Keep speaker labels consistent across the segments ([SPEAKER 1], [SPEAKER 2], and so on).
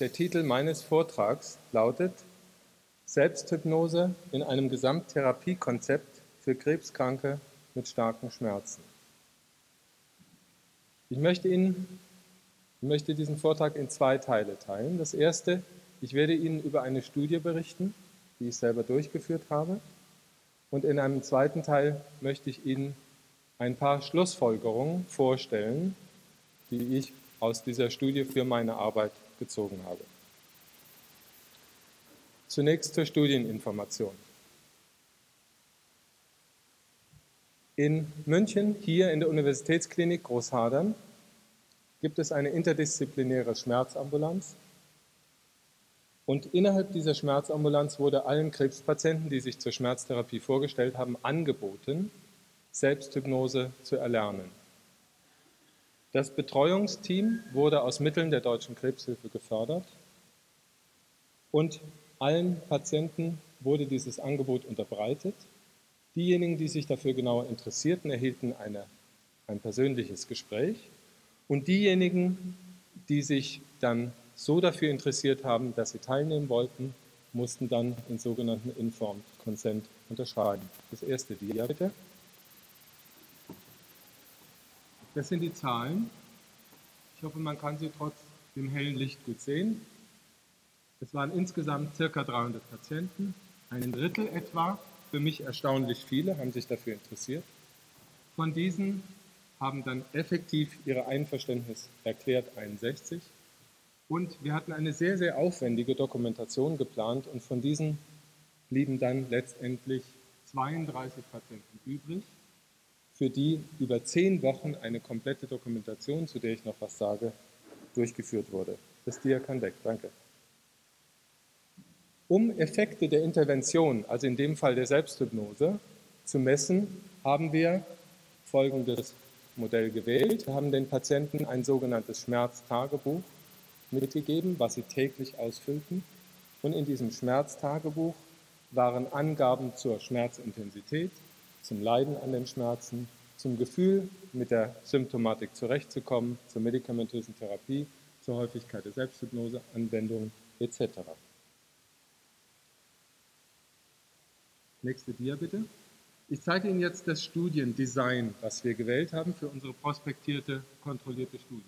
[SPEAKER 1] Der Titel meines Vortrags lautet Selbsthypnose in einem Gesamttherapiekonzept für Krebskranke mit starken Schmerzen. Ich möchte Ihnen ich möchte diesen Vortrag in zwei Teile teilen. Das erste, ich werde Ihnen über eine Studie berichten, die ich selber durchgeführt habe. Und in einem zweiten Teil möchte ich Ihnen ein paar Schlussfolgerungen vorstellen, die ich aus dieser Studie für meine Arbeit gezogen habe. Zunächst zur Studieninformation. In München, hier in der Universitätsklinik Großhadern, gibt es eine interdisziplinäre Schmerzambulanz. Und innerhalb dieser Schmerzambulanz wurde allen Krebspatienten, die sich zur Schmerztherapie vorgestellt haben, angeboten, Selbsthypnose zu erlernen. Das Betreuungsteam wurde aus Mitteln der Deutschen Krebshilfe gefördert und allen Patienten wurde dieses Angebot unterbreitet. Diejenigen, die sich dafür genauer interessierten, erhielten eine, ein persönliches Gespräch und diejenigen, die sich dann so dafür interessiert haben, dass sie teilnehmen wollten, mussten dann den sogenannten Informed Consent unterschreiben. Das erste Dia bitte. Das sind die Zahlen. Ich hoffe, man kann sie trotz dem hellen Licht gut sehen. Es waren insgesamt circa 300 Patienten. Ein Drittel etwa, für mich erstaunlich viele, haben sich dafür interessiert. Von diesen haben dann effektiv ihre Einverständnis erklärt 61. Und wir hatten eine sehr, sehr aufwendige Dokumentation geplant und von diesen blieben dann letztendlich 32 Patienten übrig, für die über zehn Wochen eine komplette Dokumentation, zu der ich noch was sage, durchgeführt wurde. Das Dia kann weg, danke. Um Effekte der Intervention, also in dem Fall der Selbsthypnose, zu messen, haben wir folgendes Modell gewählt. Wir haben den Patienten ein sogenanntes Schmerztagebuch mitgegeben, was sie täglich ausfüllten. Und in diesem Schmerztagebuch waren Angaben zur Schmerzintensität, zum Leiden an den Schmerzen, zum Gefühl, mit der Symptomatik zurechtzukommen, zur medikamentösen Therapie, zur Häufigkeit der Selbsthypnose, Anwendung etc. Nächste Dia bitte. Ich zeige Ihnen jetzt das Studiendesign, was wir gewählt haben für unsere prospektierte, kontrollierte Studie.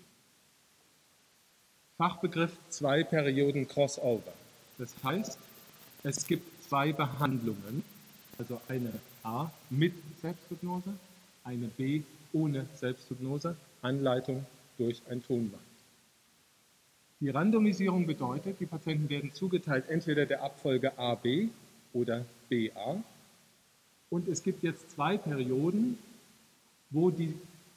[SPEAKER 1] Fachbegriff zwei Perioden Crossover. Das heißt, es gibt zwei Behandlungen, also eine A mit Selbsthypnose, eine B ohne Selbsthypnose, Anleitung durch ein Tonband. Die Randomisierung bedeutet, die Patienten werden zugeteilt entweder der Abfolge AB oder BA und es gibt jetzt zwei Perioden, wo die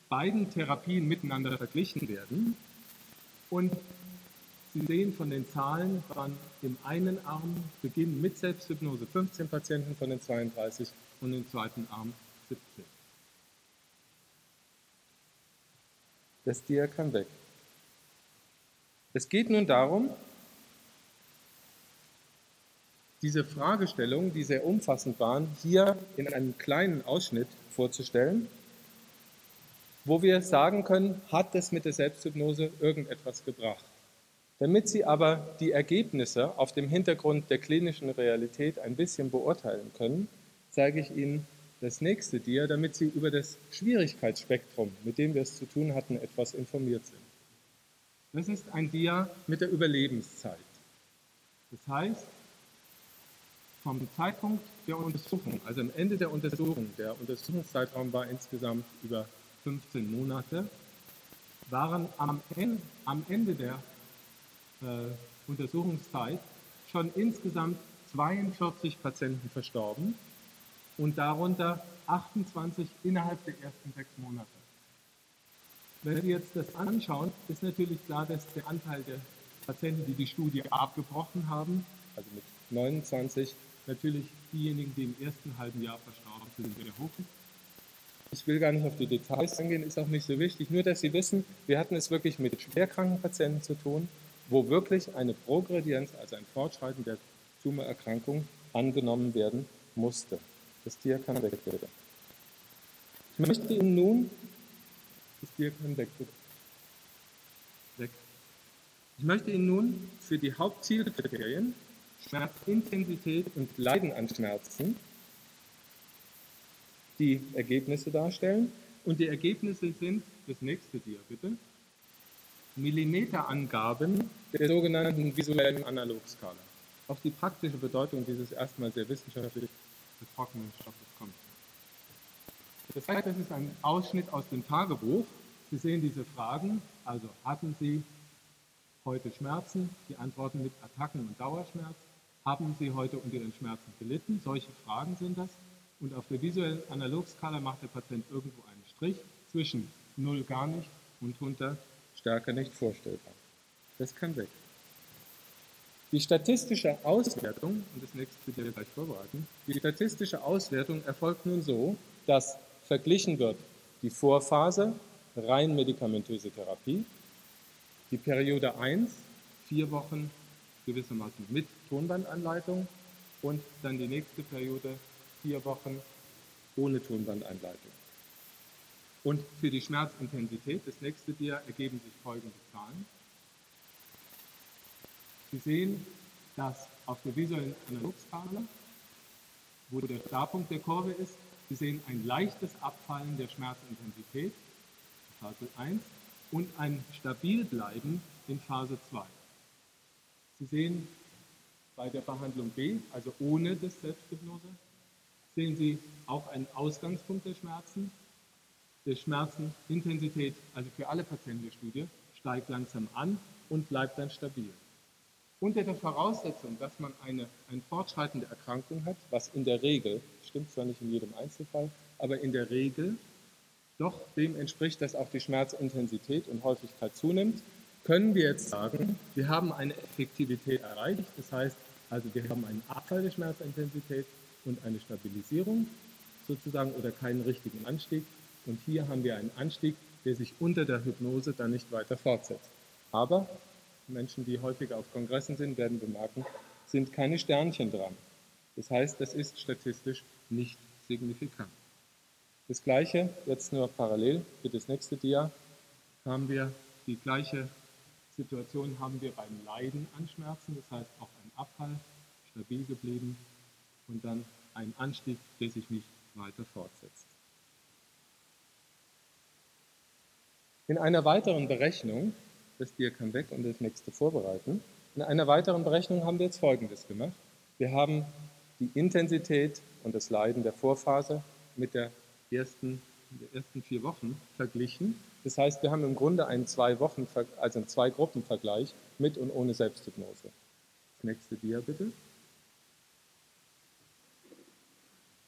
[SPEAKER 1] beiden Therapien miteinander verglichen werden. Und Sie sehen von den Zahlen, waren im einen Arm beginnen mit Selbsthypnose 15 Patienten von den 32 und im zweiten Arm 17. Das Dia kann weg. Es geht nun darum, diese Fragestellungen, die sehr umfassend waren, hier in einem kleinen Ausschnitt vorzustellen, wo wir sagen können, hat es mit der Selbsthypnose irgendetwas gebracht. Damit Sie aber die Ergebnisse auf dem Hintergrund der klinischen Realität ein bisschen beurteilen können, zeige ich Ihnen das nächste Dia, damit Sie über das Schwierigkeitsspektrum, mit dem wir es zu tun hatten, etwas informiert sind. Das ist ein Dia mit der Überlebenszeit. Das heißt, vom Zeitpunkt der Untersuchung, also am Ende der Untersuchung, der Untersuchungszeitraum war insgesamt über 15 Monate, waren am Ende, der Untersuchungszeit schon insgesamt 42 Patienten verstorben und darunter 28 innerhalb der ersten sechs Monate. Wenn Sie jetzt das anschauen, ist natürlich klar, dass der Anteil der Patienten, die die Studie abgebrochen haben, also mit 29, natürlich diejenigen, die im ersten halben Jahr verstorben sind, sehr hoch ist. Ich will gar nicht auf die Details eingehen, ist auch nicht so wichtig. Nur, dass Sie wissen, wir hatten es wirklich mit schwerkranken Patienten zu tun, wo wirklich eine Progredienz, also ein Fortschreiten der Tumorerkrankung, angenommen werden musste. Das Tier kann weg werden. Ich möchte Ihnen nun, das Tier kann weg, weg. Ich möchte Ihnen nun für die Hauptzielkriterien Schmerzintensität und Leiden an Schmerzen die Ergebnisse darstellen. Und die Ergebnisse sind, das nächste Dia bitte, Millimeterangaben der sogenannten visuellen Analogskala. Auf die praktische Bedeutung dieses erstmal sehr wissenschaftlich getrockneten Stoffes kommt. Das heißt, das ist ein Ausschnitt aus dem Tagebuch. Sie sehen diese Fragen, also hatten Sie heute Schmerzen? Die antworten mit Attacken und Dauerschmerz. Haben Sie heute unter den Schmerzen gelitten? Solche Fragen sind das. Und auf der visuellen Analogskala macht der Patient irgendwo einen Strich zwischen 0 gar nicht und 100 stärker nicht vorstellbar. Das kann weg. Die statistische Auswertung, und das nächste bitte wir gleich vorbereiten, die statistische Auswertung erfolgt nun so, dass verglichen wird die Vorphase, rein medikamentöse Therapie, die Periode 1, vier Wochen gewissermaßen mit Tonbandanleitung und dann die nächste Periode, vier Wochen ohne Tonbandanleitung. Und für die Schmerzintensität, das nächste Dia, ergeben sich folgende Zahlen. Sie sehen, dass auf der visuellen Analogskala, wo der Startpunkt der Kurve ist, Sie sehen ein leichtes Abfallen der Schmerzintensität, Phase 1, und ein Stabilbleiben in Phase 2. Sie sehen bei der Behandlung B, also ohne das Selbsthypnose, sehen Sie auch einen Ausgangspunkt der Schmerzen, der Schmerzenintensität, also für alle Patienten der Studie, steigt langsam an und bleibt dann stabil. Unter der Voraussetzung, dass man eine, eine fortschreitende Erkrankung hat, was in der Regel, stimmt zwar nicht in jedem Einzelfall, aber in der Regel doch dem entspricht, dass auch die Schmerzintensität und Häufigkeit zunimmt, können wir jetzt sagen, wir haben eine Effektivität erreicht. Das heißt, also wir haben einen Abfall der Schmerzintensität und eine Stabilisierung sozusagen oder keinen richtigen Anstieg. Und hier haben wir einen Anstieg, der sich unter der Hypnose dann nicht weiter fortsetzt. Aber Menschen, die häufiger auf Kongressen sind, werden bemerken, sind keine Sternchen dran. Das heißt, das ist statistisch nicht signifikant. Das gleiche, jetzt nur parallel für das nächste Dia, haben wir die gleiche Situation haben wir beim Leiden an Schmerzen, das heißt auch ein Abfall, stabil geblieben und dann ein Anstieg, der sich nicht weiter fortsetzt. In einer weiteren Berechnung, das Bier kann weg und das nächste vorbereiten, in einer weiteren Berechnung haben wir jetzt Folgendes gemacht. Wir haben die Intensität und das Leiden der Vorphase mit der ersten, der ersten vier Wochen verglichen. Das heißt, wir haben im Grunde einen zwei Wochen, also einen zwei Gruppen Vergleich mit und ohne Selbsthypnose. Das nächste Dia bitte.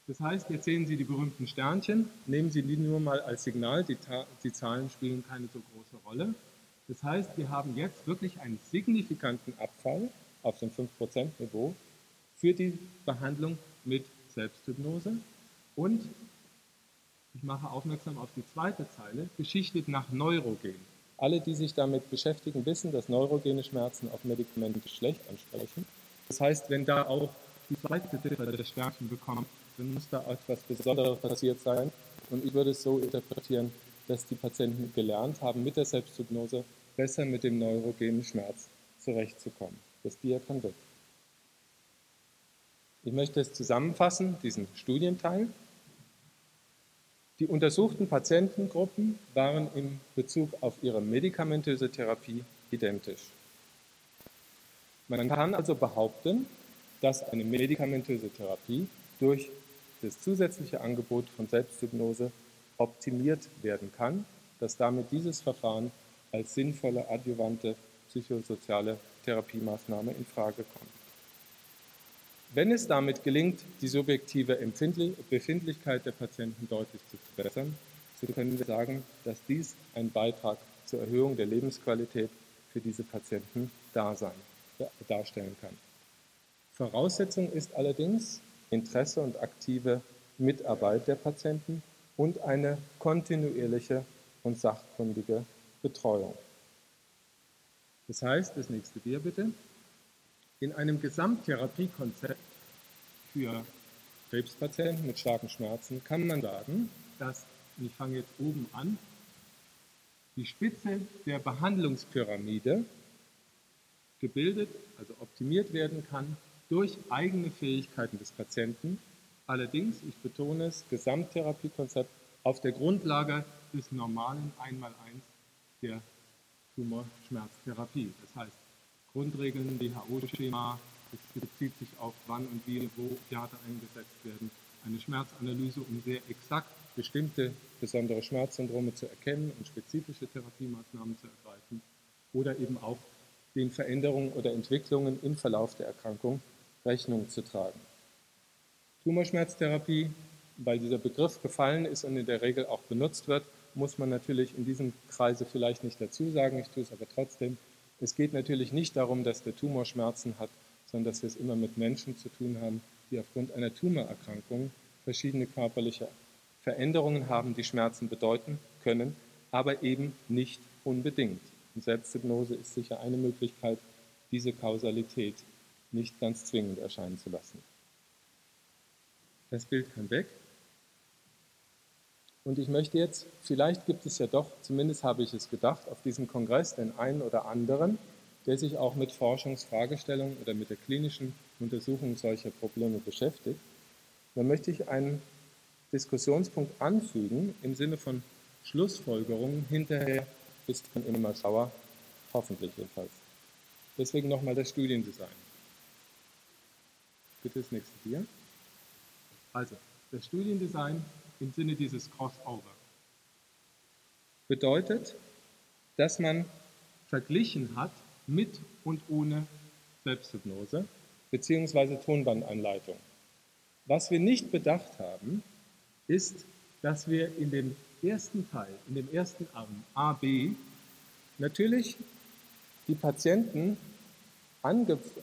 [SPEAKER 1] Das heißt, jetzt sehen Sie die berühmten Sternchen, nehmen Sie die nur mal als Signal, die, die Zahlen spielen keine so große Rolle. Das heißt, wir haben jetzt wirklich einen signifikanten Abfall auf dem 5%-Niveau für die Behandlung mit Selbsthypnose. Und ich mache aufmerksam auf die zweite Zeile, geschichtet nach Neurogen. Alle, die sich damit beschäftigen, wissen, dass neurogene Schmerzen auf Medikamente schlecht ansprechen. Das heißt, wenn da auch die zweite Ziffer des Sternchen bekommt, dann muss da etwas Besonderes passiert sein. Und ich würde es so interpretieren, dass die Patienten gelernt haben, mit der Selbsthypnose besser mit dem neurogenen Schmerz zurechtzukommen. Das Dia weg. Ich möchte es zusammenfassen, diesen Studienteil. Die untersuchten Patientengruppen waren in Bezug auf ihre medikamentöse Therapie identisch. Man kann also behaupten, dass eine medikamentöse Therapie durch das zusätzliche Angebot von Selbsthypnose optimiert werden kann, dass damit dieses Verfahren als sinnvolle adjuvante psychosoziale Therapiemaßnahme in Frage kommt. Wenn es damit gelingt, die subjektive Befindlichkeit der Patienten deutlich zu verbessern, so können wir sagen, dass dies ein Beitrag zur Erhöhung der Lebensqualität für diese Patienten darstellen kann. Voraussetzung ist allerdings, Interesse und aktive Mitarbeit der Patienten und eine kontinuierliche und sachkundige Betreuung. Das heißt, das nächste Bier bitte, in einem Gesamttherapiekonzept für Krebspatienten mit starken Schmerzen kann man sagen, dass, ich fange jetzt oben an, die Spitze der Behandlungspyramide gebildet, also optimiert werden kann durch eigene Fähigkeiten des Patienten. Allerdings, ich betone es, Gesamttherapiekonzept auf der Grundlage des normalen Einmaleins der Tumorschmerztherapie. Das heißt, Grundregeln, WHO-Schema, es bezieht sich auf wann und wie wo Opiate eingesetzt werden, eine Schmerzanalyse, um sehr exakt bestimmte besondere Schmerzsyndrome zu erkennen und spezifische Therapiemaßnahmen zu ergreifen oder eben auch den Veränderungen oder Entwicklungen im Verlauf der Erkrankung Rechnung zu tragen. Tumorschmerztherapie, weil dieser Begriff gefallen ist und in der Regel auch benutzt wird, muss man natürlich in diesem Kreise vielleicht nicht dazu sagen, ich tue es aber trotzdem. Es geht natürlich nicht darum, dass der Tumor Schmerzen hat, sondern dass wir es immer mit Menschen zu tun haben, die aufgrund einer Tumorerkrankung verschiedene körperliche Veränderungen haben, die Schmerzen bedeuten können, aber eben nicht unbedingt. Und Selbsthypnose ist sicher eine Möglichkeit, diese Kausalität nicht ganz zwingend erscheinen zu lassen. Das Bild kann weg. Und ich möchte jetzt, vielleicht gibt es ja doch, zumindest habe ich es gedacht, auf diesem Kongress den einen oder anderen, der sich auch mit Forschungsfragestellungen oder mit der klinischen Untersuchung solcher Probleme beschäftigt. Dann möchte ich einen Diskussionspunkt anfügen im Sinne von Schlussfolgerungen hinterher bist du immer sauer, hoffentlich jedenfalls. Deswegen nochmal das Studiendesign. Bitte das nächste hier. Also, das Studiendesign im Sinne dieses Crossover bedeutet, dass man verglichen hat mit und ohne Selbsthypnose bzw. Tonbandanleitung. Was wir nicht bedacht haben, ist, dass wir in dem ersten Teil, in dem ersten Arm A, B, natürlich die Patienten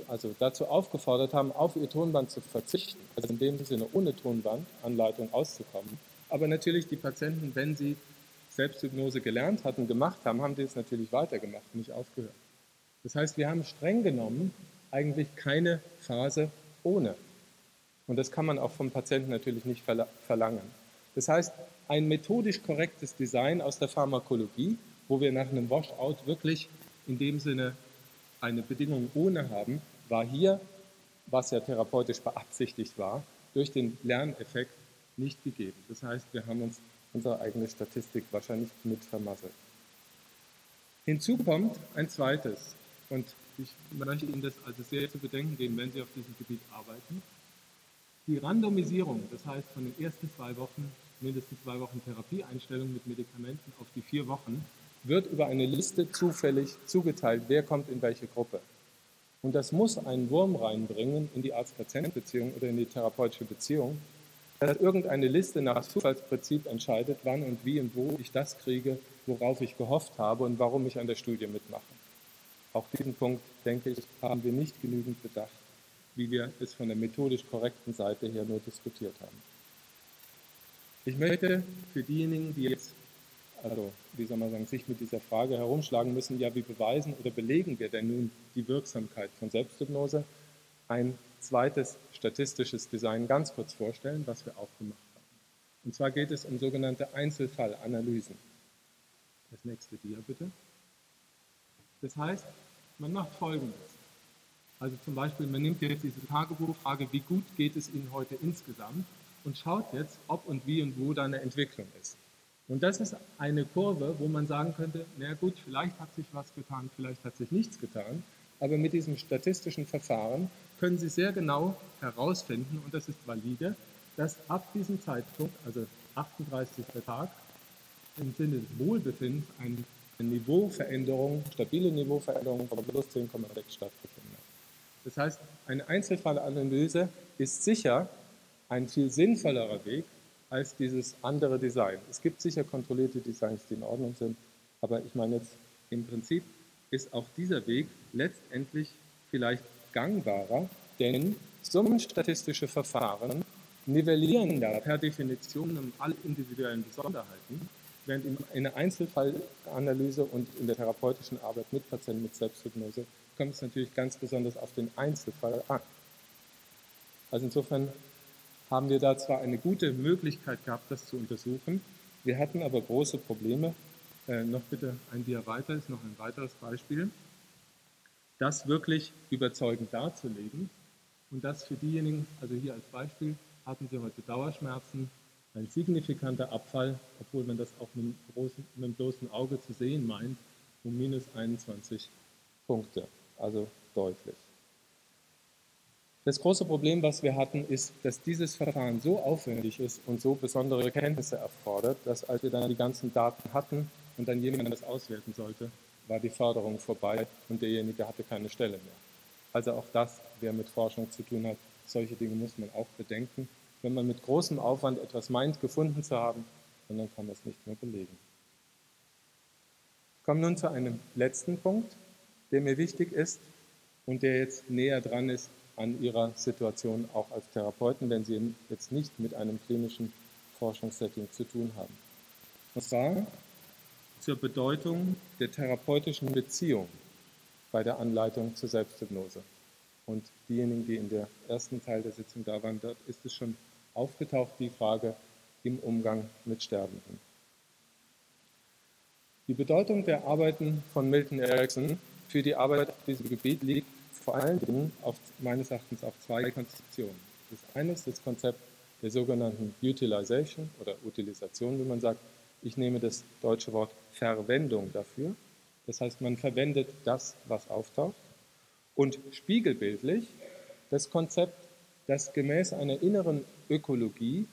[SPEAKER 1] also dazu aufgefordert haben, auf ihr Tonband zu verzichten, also in dem Sinne ohne Tonbandanleitung auszukommen. Aber natürlich die Patienten, wenn sie Selbsthypnose gelernt hatten, gemacht haben, haben die es natürlich weitergemacht, nicht aufgehört. Das heißt, wir haben streng genommen eigentlich keine Phase ohne. Und das kann man auch vom Patienten natürlich nicht verlangen. Das heißt, ein methodisch korrektes Design aus der Pharmakologie, wo wir nach einem Washout wirklich in dem Sinne eine Bedingung ohne haben, war hier, was ja therapeutisch beabsichtigt war, durch den Lerneffekt nicht gegeben. Das heißt, wir haben uns unsere eigene Statistik wahrscheinlich mit vermasselt. Hinzu kommt ein zweites, und ich möchte Ihnen das also sehr zu bedenken geben, wenn Sie auf diesem Gebiet arbeiten. Die Randomisierung, das heißt von den ersten zwei Wochen, mindestens zwei Wochen Therapieeinstellung mit Medikamenten auf die vier Wochen, wird über eine Liste zufällig zugeteilt, wer kommt in welche Gruppe. Und das muss einen Wurm reinbringen in die Arzt-Patient-Beziehung oder in die therapeutische Beziehung, dass irgendeine Liste nach Zufallsprinzip entscheidet, wann und wie und wo ich das kriege, worauf ich gehofft habe und warum ich an der Studie mitmache. Auch diesen Punkt, denke ich, haben wir nicht genügend bedacht wie wir es von der methodisch korrekten Seite her nur diskutiert haben. Ich möchte für diejenigen, die jetzt, also wie soll man sagen, sich mit dieser Frage herumschlagen müssen, ja, wie beweisen oder belegen wir denn nun die Wirksamkeit von Selbsthypnose, ein zweites statistisches Design ganz kurz vorstellen, was wir auch gemacht haben. Und zwar geht es um sogenannte Einzelfallanalysen. Das nächste Dia bitte. Das heißt, man macht Folgendes. Also zum Beispiel, man nimmt jetzt diese Tagebuchfrage, wie gut geht es Ihnen heute insgesamt und schaut jetzt, ob und wie und wo da eine Entwicklung ist. Und das ist eine Kurve, wo man sagen könnte, na gut, vielleicht hat sich was getan, vielleicht hat sich nichts getan, aber mit diesem statistischen Verfahren können Sie sehr genau herausfinden, und das ist valide, dass ab diesem Zeitpunkt, also 38. Tag, im Sinne des Wohlbefindens eine Niveauveränderung, stabile Niveauveränderung von plus 10,6 stattgefunden hat. Das heißt, eine Einzelfallanalyse ist sicher ein viel sinnvollerer Weg als dieses andere Design. Es gibt sicher kontrollierte Designs, die in Ordnung sind, aber ich meine jetzt im Prinzip ist auch dieser Weg letztendlich vielleicht gangbarer, denn summenstatistische Verfahren nivellieren da per Definition alle individuellen Besonderheiten, während in einer Einzelfallanalyse und in der therapeutischen Arbeit mit Patienten mit Selbsthypnose kommt es natürlich ganz besonders auf den Einzelfall an. Also insofern haben wir da zwar eine gute Möglichkeit gehabt, das zu untersuchen, wir hatten aber große Probleme. Äh, noch bitte ein Dia weiter ist noch ein weiteres Beispiel. das wirklich überzeugend darzulegen und das für diejenigen, also hier als Beispiel, hatten Sie heute Dauerschmerzen, ein signifikanter Abfall, obwohl man das auch mit dem, großen, mit dem bloßen Auge zu sehen meint, um minus 21 Punkte, also deutlich. Das große Problem, was wir hatten, ist, dass dieses Verfahren so aufwendig ist und so besondere Kenntnisse erfordert, dass als wir dann die ganzen Daten hatten und dann jemand das auswerten sollte, war die Förderung vorbei und derjenige hatte keine Stelle mehr. Also auch das, wer mit Forschung zu tun hat, solche Dinge muss man auch bedenken. Wenn man mit großem Aufwand etwas meint, gefunden zu haben, dann kann man es nicht mehr belegen. Ich komme nun zu einem letzten Punkt, der mir wichtig ist und der jetzt näher dran ist an Ihrer Situation auch als Therapeuten, wenn Sie jetzt nicht mit einem klinischen Forschungssetting zu tun haben. Und zwar zur Bedeutung der therapeutischen Beziehung bei der Anleitung zur Selbsthypnose. Und diejenigen, die in der ersten Teil der Sitzung da waren, dort ist es schon aufgetaucht, die Frage im Umgang mit Sterbenden. Die Bedeutung der Arbeiten von Milton Erickson für die Arbeit auf diesem Gebiet liegt vor allen Dingen auf, meines Erachtens auf zwei Konzeptionen. Das eine ist das Konzept der sogenannten Utilization oder Utilisation, wie man sagt, ich nehme das deutsche Wort Verwendung dafür. Das heißt, man verwendet das, was auftaucht. Und spiegelbildlich das Konzept, dass gemäß einer inneren Ökologie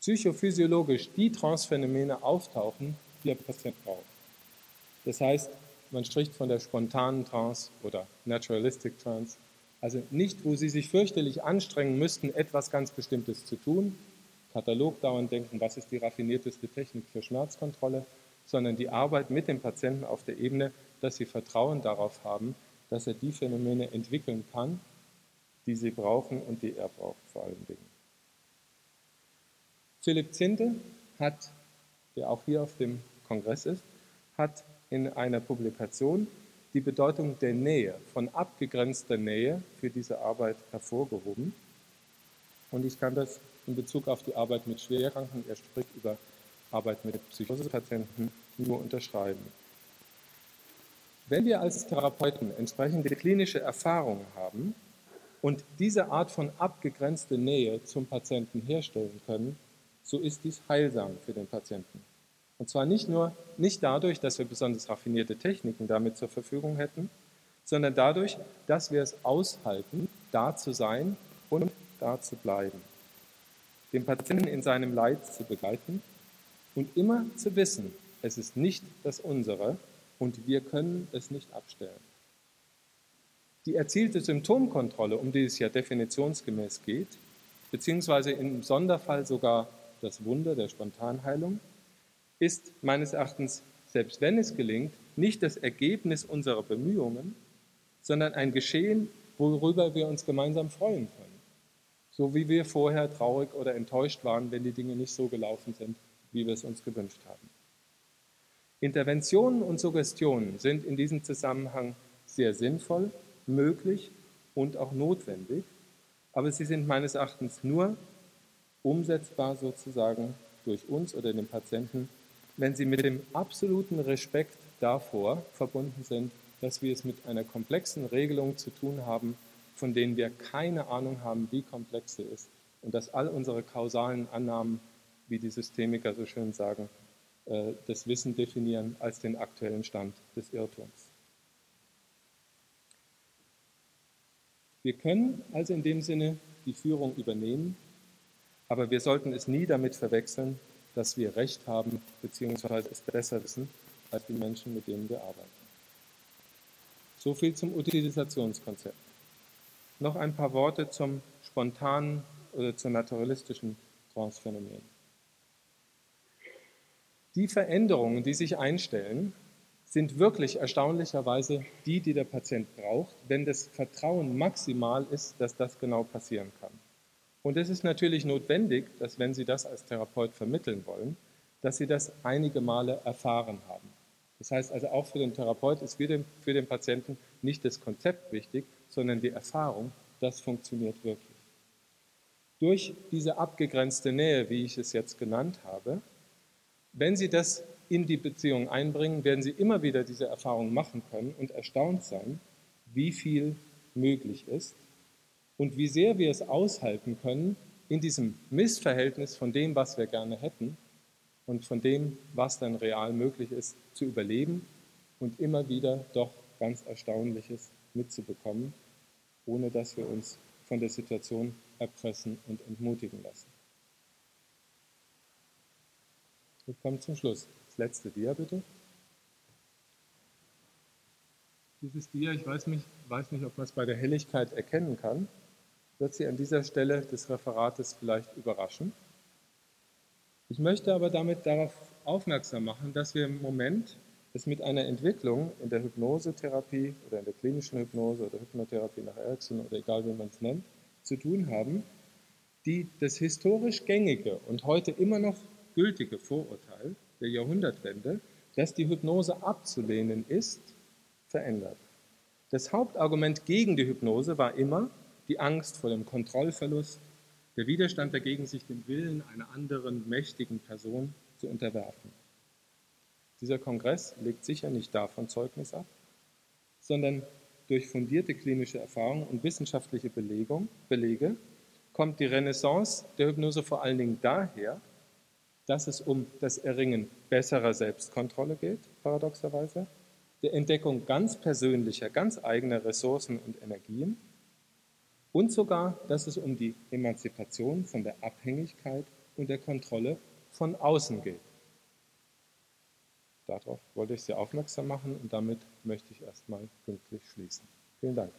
[SPEAKER 1] psychophysiologisch die Transphänomene auftauchen, die der Patient braucht. Das heißt, man spricht von der spontanen Trance oder Naturalistic Trance. Also nicht, wo Sie sich fürchterlich anstrengen müssten, etwas ganz Bestimmtes zu tun, Katalog dauernd denken, was ist die raffinierteste Technik für Schmerzkontrolle, sondern die Arbeit mit dem Patienten auf der Ebene, dass sie Vertrauen darauf haben, dass er die Phänomene entwickeln kann, die sie brauchen und die er braucht vor allen Dingen. Philipp Zinte hat, der auch hier auf dem Kongress ist, hat in einer Publikation die Bedeutung der Nähe, von abgegrenzter Nähe für diese Arbeit hervorgehoben. Und ich kann das in Bezug auf die Arbeit mit Schwerkranken, er spricht über Arbeit mit Psychosepatienten, nur unterschreiben. Wenn wir als Therapeuten entsprechende klinische Erfahrungen haben und diese Art von abgegrenzter Nähe zum Patienten herstellen können, so ist dies heilsam für den Patienten. Und zwar nicht nur nicht dadurch, dass wir besonders raffinierte Techniken damit zur Verfügung hätten, sondern dadurch, dass wir es aushalten, da zu sein und da zu bleiben den Patienten in seinem Leid zu begleiten und immer zu wissen, es ist nicht das unsere und wir können es nicht abstellen. Die erzielte Symptomkontrolle, um die es ja definitionsgemäß geht, beziehungsweise im Sonderfall sogar das Wunder der Spontanheilung, ist meines Erachtens, selbst wenn es gelingt, nicht das Ergebnis unserer Bemühungen, sondern ein Geschehen, worüber wir uns gemeinsam freuen können so wie wir vorher traurig oder enttäuscht waren, wenn die Dinge nicht so gelaufen sind, wie wir es uns gewünscht haben. Interventionen und Suggestionen sind in diesem Zusammenhang sehr sinnvoll, möglich und auch notwendig, aber sie sind meines Erachtens nur umsetzbar sozusagen durch uns oder den Patienten, wenn sie mit dem absoluten Respekt davor verbunden sind, dass wir es mit einer komplexen Regelung zu tun haben, von denen wir keine Ahnung haben, wie komplex sie ist und dass all unsere kausalen Annahmen, wie die Systemiker so schön sagen, äh, das Wissen definieren als den aktuellen Stand des Irrtums. Wir können also in dem Sinne die Führung übernehmen, aber wir sollten es nie damit verwechseln, dass wir Recht haben bzw. es besser wissen als die Menschen, mit denen wir arbeiten. So viel zum Utilisationskonzept. Noch ein paar Worte zum spontanen oder zum naturalistischen Transphänomen. Die Veränderungen, die sich einstellen, sind wirklich erstaunlicherweise die, die der Patient braucht, wenn das Vertrauen maximal ist, dass das genau passieren kann. Und es ist natürlich notwendig, dass wenn Sie das als Therapeut vermitteln wollen, dass Sie das einige Male erfahren haben. Das heißt also auch für den Therapeut ist für den, für den Patienten nicht das Konzept wichtig, sondern die Erfahrung, das funktioniert wirklich. Durch diese abgegrenzte Nähe, wie ich es jetzt genannt habe, wenn Sie das in die Beziehung einbringen, werden Sie immer wieder diese Erfahrung machen können und erstaunt sein, wie viel möglich ist und wie sehr wir es aushalten können, in diesem Missverhältnis von dem, was wir gerne hätten und von dem, was dann real möglich ist, zu überleben und immer wieder doch ganz Erstaunliches mitzubekommen, ohne dass wir uns von der Situation erpressen und entmutigen lassen. Wir kommen zum Schluss. Das letzte Dia bitte. Dieses Dia, ich weiß nicht, weiß nicht ob man es bei der Helligkeit erkennen kann, wird Sie an dieser Stelle des Referates vielleicht überraschen. Ich möchte aber damit darauf aufmerksam machen, dass wir im Moment es mit einer Entwicklung in der Hypnosetherapie oder in der klinischen Hypnose oder Hypnotherapie nach Erickson oder egal wie man es nennt, zu tun haben, die das historisch gängige und heute immer noch gültige Vorurteil der Jahrhundertwende, dass die Hypnose abzulehnen ist, verändert. Das Hauptargument gegen die Hypnose war immer die Angst vor dem Kontrollverlust, der Widerstand dagegen, sich dem Willen einer anderen mächtigen Person zu unterwerfen. Dieser Kongress legt sicher nicht davon Zeugnis ab, sondern durch fundierte klinische Erfahrung und wissenschaftliche Belegung, Belege kommt die Renaissance der Hypnose vor allen Dingen daher, dass es um das Erringen besserer Selbstkontrolle geht, paradoxerweise, der Entdeckung ganz persönlicher, ganz eigener Ressourcen und Energien und sogar, dass es um die Emanzipation von der Abhängigkeit und der Kontrolle von außen geht. Darauf wollte ich Sie aufmerksam machen und damit möchte ich erstmal pünktlich schließen. Vielen Dank.